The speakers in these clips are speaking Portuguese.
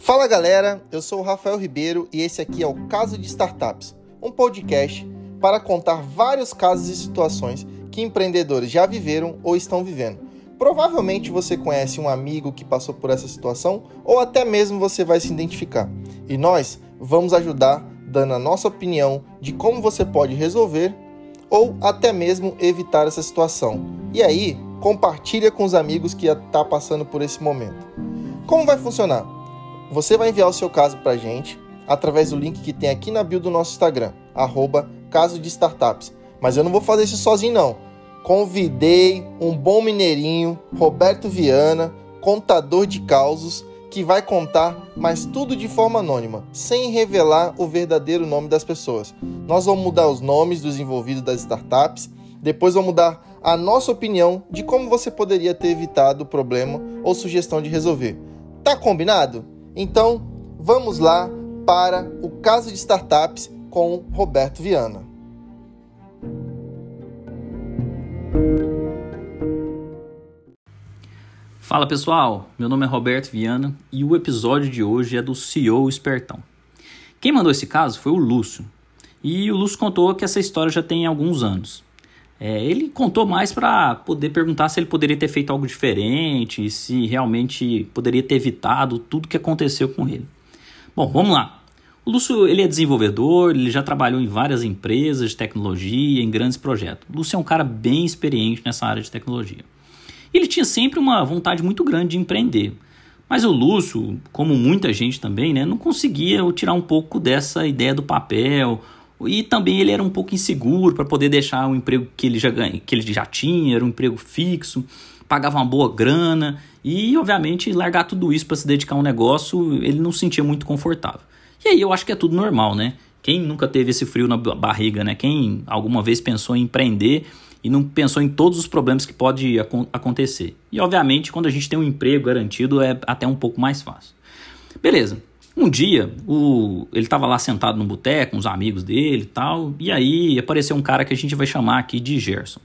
Fala galera, eu sou o Rafael Ribeiro e esse aqui é o Caso de Startups, um podcast para contar vários casos e situações que empreendedores já viveram ou estão vivendo. Provavelmente você conhece um amigo que passou por essa situação ou até mesmo você vai se identificar. E nós vamos ajudar dando a nossa opinião de como você pode resolver ou até mesmo evitar essa situação. E aí, compartilha com os amigos que estão tá passando por esse momento. Como vai funcionar? Você vai enviar o seu caso para a gente através do link que tem aqui na bio do nosso Instagram, arroba caso de startups. Mas eu não vou fazer isso sozinho não. Convidei um bom mineirinho, Roberto Viana, contador de causos, que vai contar, mas tudo de forma anônima, sem revelar o verdadeiro nome das pessoas. Nós vamos mudar os nomes dos envolvidos das startups, depois vamos mudar a nossa opinião de como você poderia ter evitado o problema ou sugestão de resolver. Tá combinado? Então, vamos lá para o caso de startups com Roberto Viana. Fala pessoal, meu nome é Roberto Viana e o episódio de hoje é do CEO Espertão. Quem mandou esse caso foi o Lúcio. E o Lúcio contou que essa história já tem alguns anos. É, ele contou mais para poder perguntar se ele poderia ter feito algo diferente, se realmente poderia ter evitado tudo que aconteceu com ele. Bom, vamos lá. O Lúcio ele é desenvolvedor, ele já trabalhou em várias empresas de tecnologia, em grandes projetos. O Lúcio é um cara bem experiente nessa área de tecnologia. Ele tinha sempre uma vontade muito grande de empreender. Mas o Lúcio, como muita gente também, né, não conseguia tirar um pouco dessa ideia do papel e também ele era um pouco inseguro para poder deixar o emprego que ele já ganha, que ele já tinha, era um emprego fixo, pagava uma boa grana e obviamente largar tudo isso para se dedicar a um negócio, ele não se sentia muito confortável. E aí eu acho que é tudo normal, né? Quem nunca teve esse frio na barriga, né? Quem alguma vez pensou em empreender e não pensou em todos os problemas que pode acontecer. E obviamente, quando a gente tem um emprego garantido, é até um pouco mais fácil. Beleza. Um dia, o, ele estava lá sentado no boteco, com os amigos dele e tal, e aí apareceu um cara que a gente vai chamar aqui de Gerson.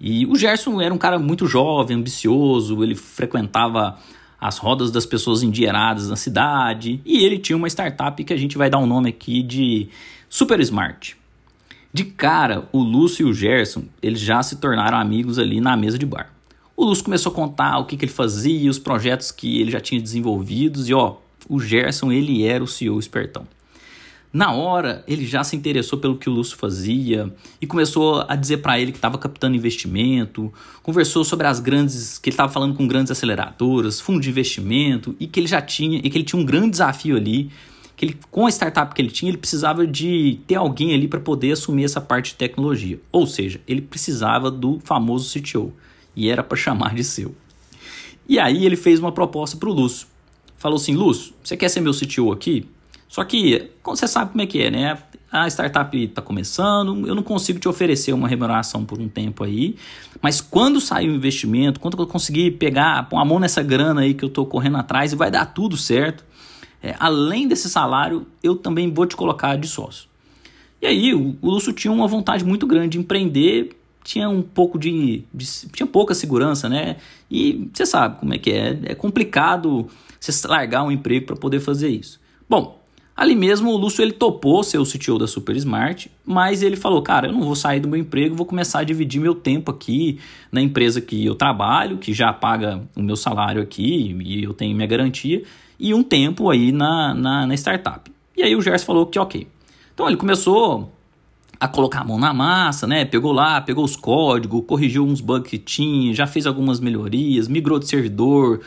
E o Gerson era um cara muito jovem, ambicioso, ele frequentava as rodas das pessoas endinheiradas na cidade, e ele tinha uma startup que a gente vai dar um nome aqui de Super Smart. De cara, o Lúcio e o Gerson, eles já se tornaram amigos ali na mesa de bar. O Lúcio começou a contar o que, que ele fazia, os projetos que ele já tinha desenvolvidos, e ó, o Gerson ele era o CEO espertão. Na hora, ele já se interessou pelo que o Lúcio fazia e começou a dizer para ele que estava captando investimento, conversou sobre as grandes, que ele estava falando com grandes aceleradoras, fundos de investimento e que ele já tinha, e que ele tinha um grande desafio ali, que ele com a startup que ele tinha, ele precisava de ter alguém ali para poder assumir essa parte de tecnologia. Ou seja, ele precisava do famoso CTO e era para chamar de seu. E aí ele fez uma proposta para o Lúcio falou assim: Lúcio, você quer ser meu CTO aqui? Só que você sabe como é que é, né? A startup está começando, eu não consigo te oferecer uma remuneração por um tempo aí, mas quando sair o investimento, quando eu conseguir pegar, pôr a mão nessa grana aí que eu estou correndo atrás e vai dar tudo certo, é, além desse salário, eu também vou te colocar de sócio. E aí o, o Lúcio tinha uma vontade muito grande de empreender, tinha um pouco de, de tinha pouca segurança, né? E você sabe como é que é, é complicado você largar um emprego para poder fazer isso. Bom, ali mesmo o Lúcio ele topou ser o CTO da Super Smart, mas ele falou, cara, eu não vou sair do meu emprego, vou começar a dividir meu tempo aqui na empresa que eu trabalho, que já paga o meu salário aqui e eu tenho minha garantia, e um tempo aí na, na, na startup. E aí o Gerson falou que ok. Então ele começou a colocar a mão na massa, né? Pegou lá, pegou os códigos, corrigiu uns bugs que tinha, já fez algumas melhorias, migrou de servidor,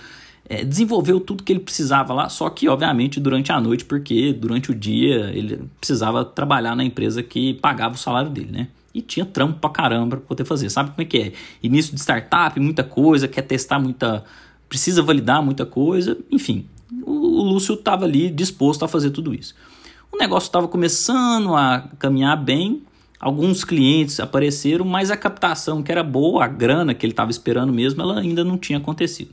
é, desenvolveu tudo que ele precisava lá, só que, obviamente, durante a noite, porque durante o dia ele precisava trabalhar na empresa que pagava o salário dele, né? E tinha trampo pra caramba pra poder fazer. Sabe como é que é? Início de startup, muita coisa, quer testar muita. precisa validar muita coisa, enfim. O, o Lúcio estava ali disposto a fazer tudo isso. O negócio estava começando a caminhar bem, alguns clientes apareceram, mas a captação que era boa, a grana que ele estava esperando mesmo, ela ainda não tinha acontecido.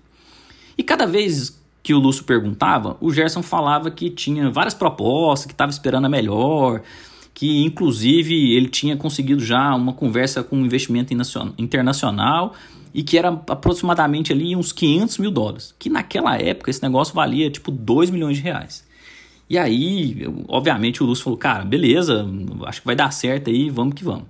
E cada vez que o Lúcio perguntava, o Gerson falava que tinha várias propostas, que estava esperando a melhor, que inclusive ele tinha conseguido já uma conversa com um investimento internacional e que era aproximadamente ali uns 500 mil dólares, que naquela época esse negócio valia tipo 2 milhões de reais. E aí, obviamente, o Lúcio falou, cara, beleza, acho que vai dar certo aí, vamos que vamos.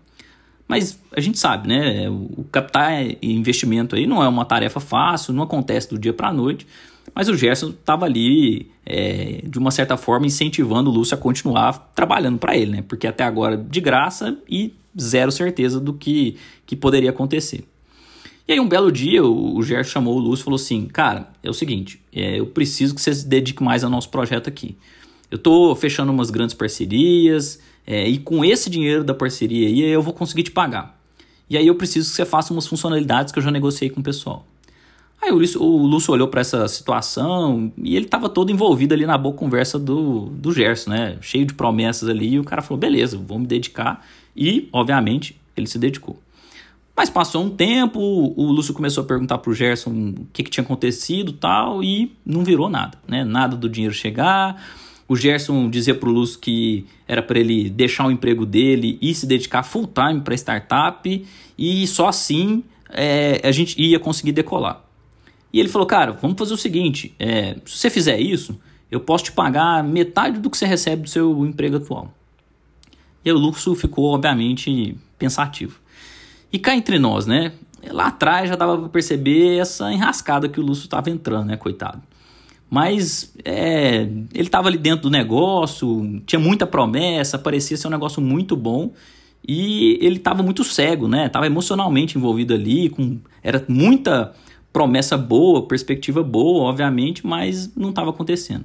Mas a gente sabe, né? O captar investimento aí não é uma tarefa fácil, não acontece do dia para a noite. Mas o Gerson estava ali, é, de uma certa forma, incentivando o Lúcio a continuar trabalhando para ele, né? Porque até agora de graça e zero certeza do que, que poderia acontecer. E aí, um belo dia, o, Gerson chamou o Lúcio e falou assim: Cara, é o seguinte, é, eu preciso que você se dedique mais ao nosso projeto aqui. Eu estou fechando umas grandes parcerias, é, e com esse dinheiro da parceria aí eu vou conseguir te pagar. E aí eu preciso que você faça umas funcionalidades que eu já negociei com o pessoal. Aí o Lúcio, o Lúcio olhou para essa situação e ele estava todo envolvido ali na boa conversa do, do Gerson, né? Cheio de promessas ali. E o cara falou: beleza, vou me dedicar. E, obviamente, ele se dedicou. Mas passou um tempo, o Lúcio começou a perguntar pro Gerson o que, que tinha acontecido tal, e não virou nada, né? Nada do dinheiro chegar. O Gerson dizia para o Lúcio que era para ele deixar o emprego dele e se dedicar full time para startup e só assim é, a gente ia conseguir decolar. E ele falou, cara, vamos fazer o seguinte, é, se você fizer isso, eu posso te pagar metade do que você recebe do seu emprego atual. E aí o Lúcio ficou, obviamente, pensativo. E cá entre nós, né? Lá atrás já dava para perceber essa enrascada que o Lúcio estava entrando, né, coitado. Mas é, ele estava ali dentro do negócio, tinha muita promessa, parecia ser um negócio muito bom. E ele estava muito cego, né? Estava emocionalmente envolvido ali, com era muita promessa boa, perspectiva boa, obviamente, mas não estava acontecendo.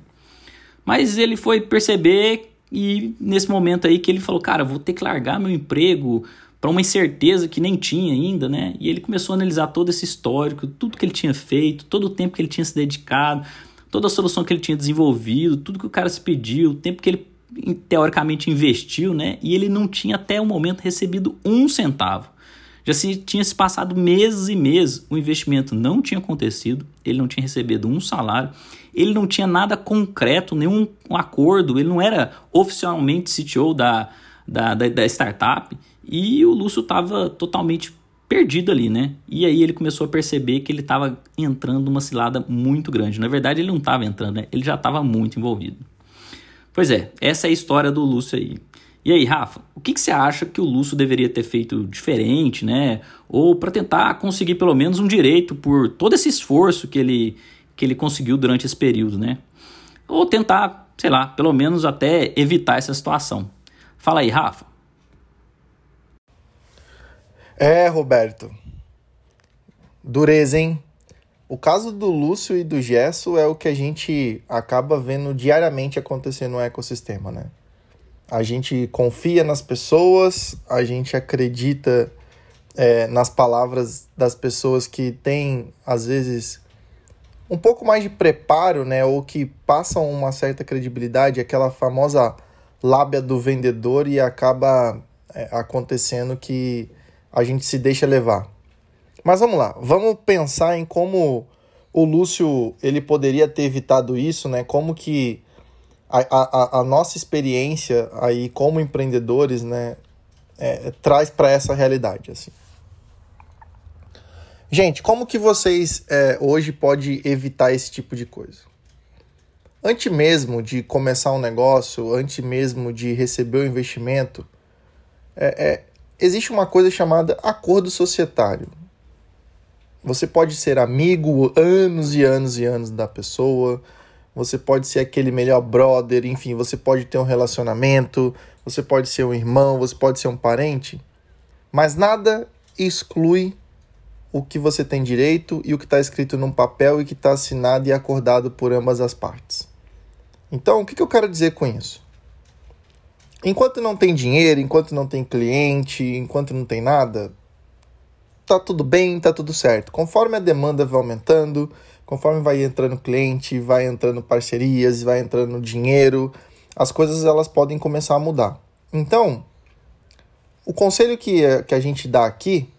Mas ele foi perceber e nesse momento aí que ele falou, cara, vou ter que largar meu emprego para uma incerteza que nem tinha ainda, né? E ele começou a analisar todo esse histórico, tudo que ele tinha feito, todo o tempo que ele tinha se dedicado, toda a solução que ele tinha desenvolvido, tudo que o cara se pediu, o tempo que ele teoricamente investiu, né? E ele não tinha até o momento recebido um centavo. Já se, tinha se passado meses e meses, o investimento não tinha acontecido, ele não tinha recebido um salário, ele não tinha nada concreto, nenhum um acordo, ele não era oficialmente CTO da, da, da, da startup, e o Lúcio estava totalmente perdido ali, né? E aí ele começou a perceber que ele estava entrando numa cilada muito grande. Na verdade, ele não estava entrando, né? Ele já estava muito envolvido. Pois é, essa é a história do Lúcio aí. E aí, Rafa, o que, que você acha que o Lúcio deveria ter feito diferente, né? Ou para tentar conseguir pelo menos um direito por todo esse esforço que ele, que ele conseguiu durante esse período, né? Ou tentar, sei lá, pelo menos até evitar essa situação. Fala aí, Rafa. É, Roberto. Dureza, hein? O caso do Lúcio e do Gesso é o que a gente acaba vendo diariamente acontecer no ecossistema, né? A gente confia nas pessoas, a gente acredita é, nas palavras das pessoas que têm, às vezes, um pouco mais de preparo, né? Ou que passam uma certa credibilidade, aquela famosa lábia do vendedor e acaba é, acontecendo que a gente se deixa levar. Mas vamos lá, vamos pensar em como o Lúcio ele poderia ter evitado isso, né? Como que a, a, a nossa experiência aí como empreendedores, né, é, traz para essa realidade, assim. Gente, como que vocês é, hoje pode evitar esse tipo de coisa? Antes mesmo de começar um negócio, antes mesmo de receber o investimento, é, é existe uma coisa chamada acordo societário. Você pode ser amigo anos e anos e anos da pessoa, você pode ser aquele melhor brother, enfim, você pode ter um relacionamento, você pode ser um irmão, você pode ser um parente, mas nada exclui o que você tem direito e o que está escrito num papel e que está assinado e acordado por ambas as partes. Então, o que, que eu quero dizer com isso? Enquanto não tem dinheiro, enquanto não tem cliente, enquanto não tem nada, tá tudo bem, tá tudo certo. Conforme a demanda vai aumentando, conforme vai entrando cliente, vai entrando parcerias, vai entrando dinheiro, as coisas elas podem começar a mudar. Então, o conselho que, que a gente dá aqui,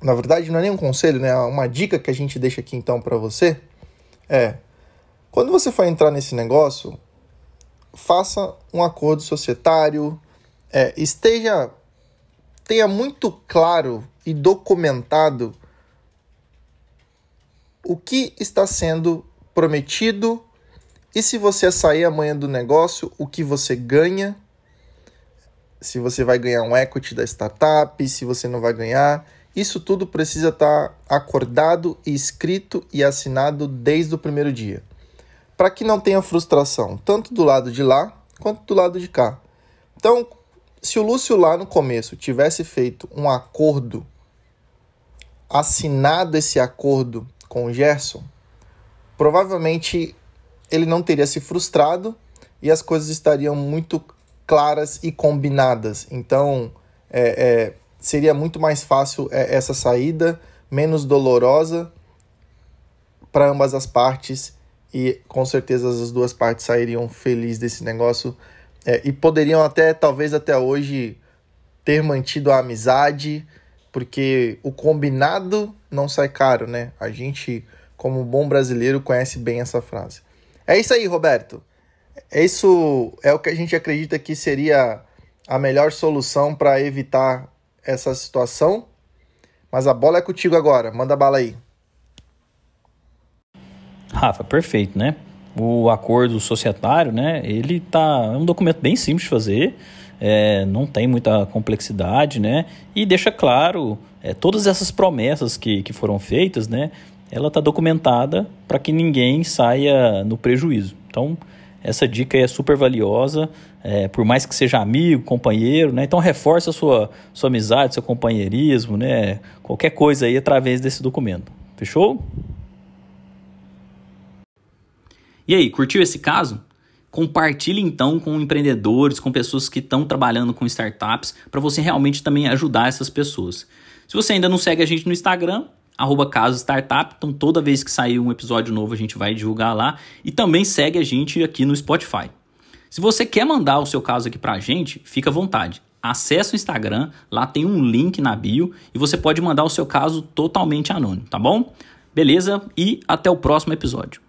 na verdade não é nem um conselho, né? É uma dica que a gente deixa aqui então para você é quando você for entrar nesse negócio, faça um acordo societário, é, esteja tenha muito claro e documentado o que está sendo prometido e se você sair amanhã do negócio, o que você ganha, se você vai ganhar um equity da startup, se você não vai ganhar. Isso tudo precisa estar acordado e escrito e assinado desde o primeiro dia. Para que não tenha frustração, tanto do lado de lá quanto do lado de cá. Então, se o Lúcio lá no começo tivesse feito um acordo, assinado esse acordo com o Gerson, provavelmente ele não teria se frustrado e as coisas estariam muito claras e combinadas. Então, é, é, seria muito mais fácil é, essa saída, menos dolorosa para ambas as partes e com certeza as duas partes sairiam felizes desse negócio é, e poderiam até, talvez até hoje, ter mantido a amizade, porque o combinado não sai caro, né? A gente, como bom brasileiro, conhece bem essa frase. É isso aí, Roberto. É isso é o que a gente acredita que seria a melhor solução para evitar essa situação. Mas a bola é contigo agora. Manda bala aí. Rafa, perfeito, né? O acordo societário, né? Ele tá é um documento bem simples de fazer, é, não tem muita complexidade, né? E deixa claro é, todas essas promessas que, que foram feitas, né? Ela está documentada para que ninguém saia no prejuízo. Então, essa dica é super valiosa, é, por mais que seja amigo, companheiro, né? Então reforça a sua, sua amizade, seu companheirismo, né? Qualquer coisa aí através desse documento. Fechou? E aí, curtiu esse caso? Compartilhe então com empreendedores, com pessoas que estão trabalhando com startups, para você realmente também ajudar essas pessoas. Se você ainda não segue a gente no Instagram, arroba Caso Startup. Então, toda vez que sair um episódio novo, a gente vai divulgar lá. E também segue a gente aqui no Spotify. Se você quer mandar o seu caso aqui pra gente, fica à vontade. Acesse o Instagram, lá tem um link na bio e você pode mandar o seu caso totalmente anônimo, tá bom? Beleza? E até o próximo episódio.